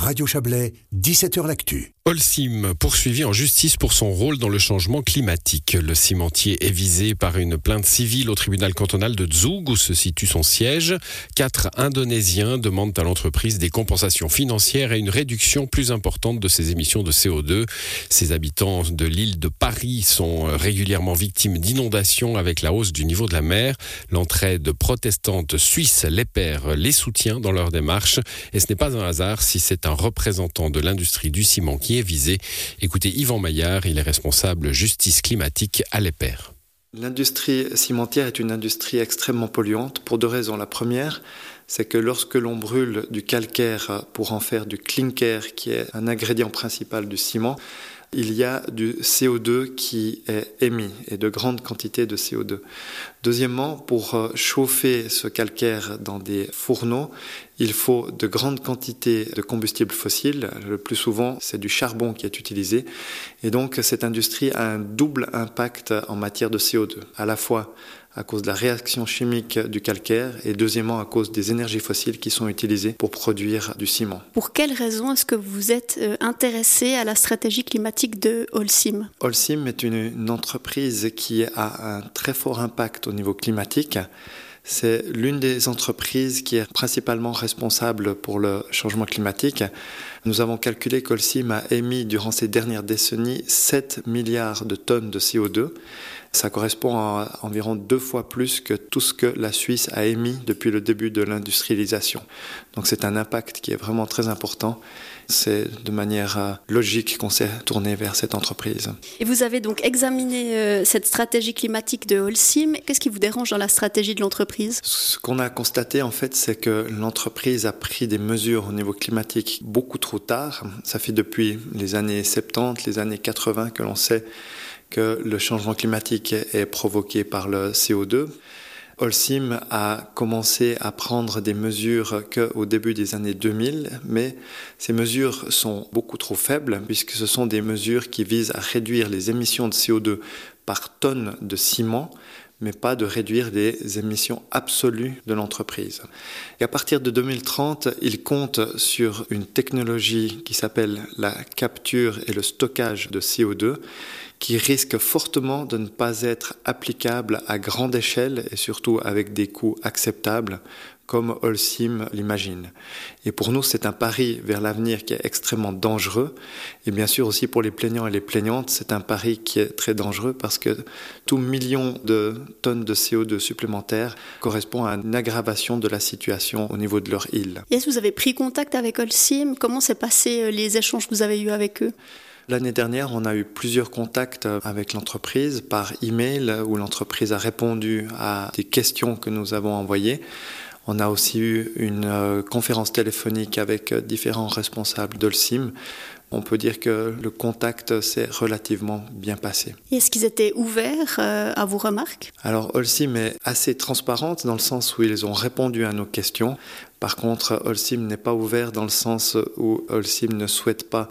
Radio Chablais, 17h L'Actu. Holcim, poursuivi en justice pour son rôle dans le changement climatique. Le cimentier est visé par une plainte civile au tribunal cantonal de Zug où se situe son siège. Quatre Indonésiens demandent à l'entreprise des compensations financières et une réduction plus importante de ses émissions de CO2. Ces habitants de l'île de Paris sont régulièrement victimes d'inondations avec la hausse du niveau de la mer. L'entraide protestante suisse les perd les soutient dans leur démarche et ce n'est pas un hasard si c'est un représentant de l'industrie du ciment qui est visé. Écoutez Yvan Maillard, il est responsable justice climatique à l'EPER. L'industrie cimentière est une industrie extrêmement polluante pour deux raisons. La première, c'est que lorsque l'on brûle du calcaire pour en faire du clinker, qui est un ingrédient principal du ciment, il y a du CO2 qui est émis et de grandes quantités de CO2. Deuxièmement, pour euh, chauffer ce calcaire dans des fourneaux, il faut de grandes quantités de combustible fossile. Le plus souvent, c'est du charbon qui est utilisé. Et donc, cette industrie a un double impact en matière de CO2, à la fois à cause de la réaction chimique du calcaire et deuxièmement à cause des énergies fossiles qui sont utilisées pour produire du ciment. Pour quelles raisons est-ce que vous êtes euh, intéressé à la stratégie climatique de Holcim? Holcim est une, une entreprise qui a un très fort impact au niveau climatique. C'est l'une des entreprises qui est principalement responsable pour le changement climatique. Nous avons calculé qu'Holcim a émis durant ces dernières décennies 7 milliards de tonnes de CO2 ça correspond à environ deux fois plus que tout ce que la Suisse a émis depuis le début de l'industrialisation. Donc c'est un impact qui est vraiment très important. C'est de manière euh, logique qu'on s'est tourné vers cette entreprise. Et vous avez donc examiné euh, cette stratégie climatique de Holcim. Qu'est-ce qui vous dérange dans la stratégie de l'entreprise? Ce qu'on a constaté en fait, c'est que l'entreprise a pris des mesures au niveau climatique beaucoup trop tard. Ça fait depuis les années 70, les années 80 que l'on sait que le changement climatique est provoqué par le CO2. Holcim a commencé à prendre des mesures qu'au début des années 2000, mais ces mesures sont beaucoup trop faibles puisque ce sont des mesures qui visent à réduire les émissions de CO2 par tonne de ciment, mais pas de réduire les émissions absolues de l'entreprise. Et à partir de 2030, il compte sur une technologie qui s'appelle la capture et le stockage de CO2 qui risque fortement de ne pas être applicable à grande échelle et surtout avec des coûts acceptables comme Holcim l'imagine. Et pour nous, c'est un pari vers l'avenir qui est extrêmement dangereux. Et bien sûr aussi pour les plaignants et les plaignantes, c'est un pari qui est très dangereux parce que tout million de tonnes de CO2 supplémentaires correspond à une aggravation de la situation au niveau de leur île. Est-ce que vous avez pris contact avec Holcim Comment s'est passé euh, les échanges que vous avez eus avec eux? L'année dernière, on a eu plusieurs contacts avec l'entreprise par email où l'entreprise a répondu à des questions que nous avons envoyées. On a aussi eu une euh, conférence téléphonique avec différents responsables d'Olsim. On peut dire que le contact s'est relativement bien passé. Est-ce qu'ils étaient ouverts euh, à vos remarques? Alors Holcim est assez transparente dans le sens où ils ont répondu à nos questions. Par contre, Holcim n'est pas ouvert dans le sens où Holcim ne souhaite pas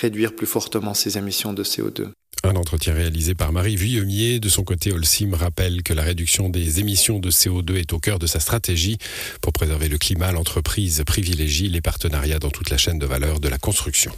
réduire plus fortement ses émissions de CO2. Un entretien réalisé par Marie Vuillemier. De son côté, Holcim rappelle que la réduction des émissions de CO2 est au cœur de sa stratégie. Pour préserver le climat, l'entreprise privilégie les partenariats dans toute la chaîne de valeur de la construction.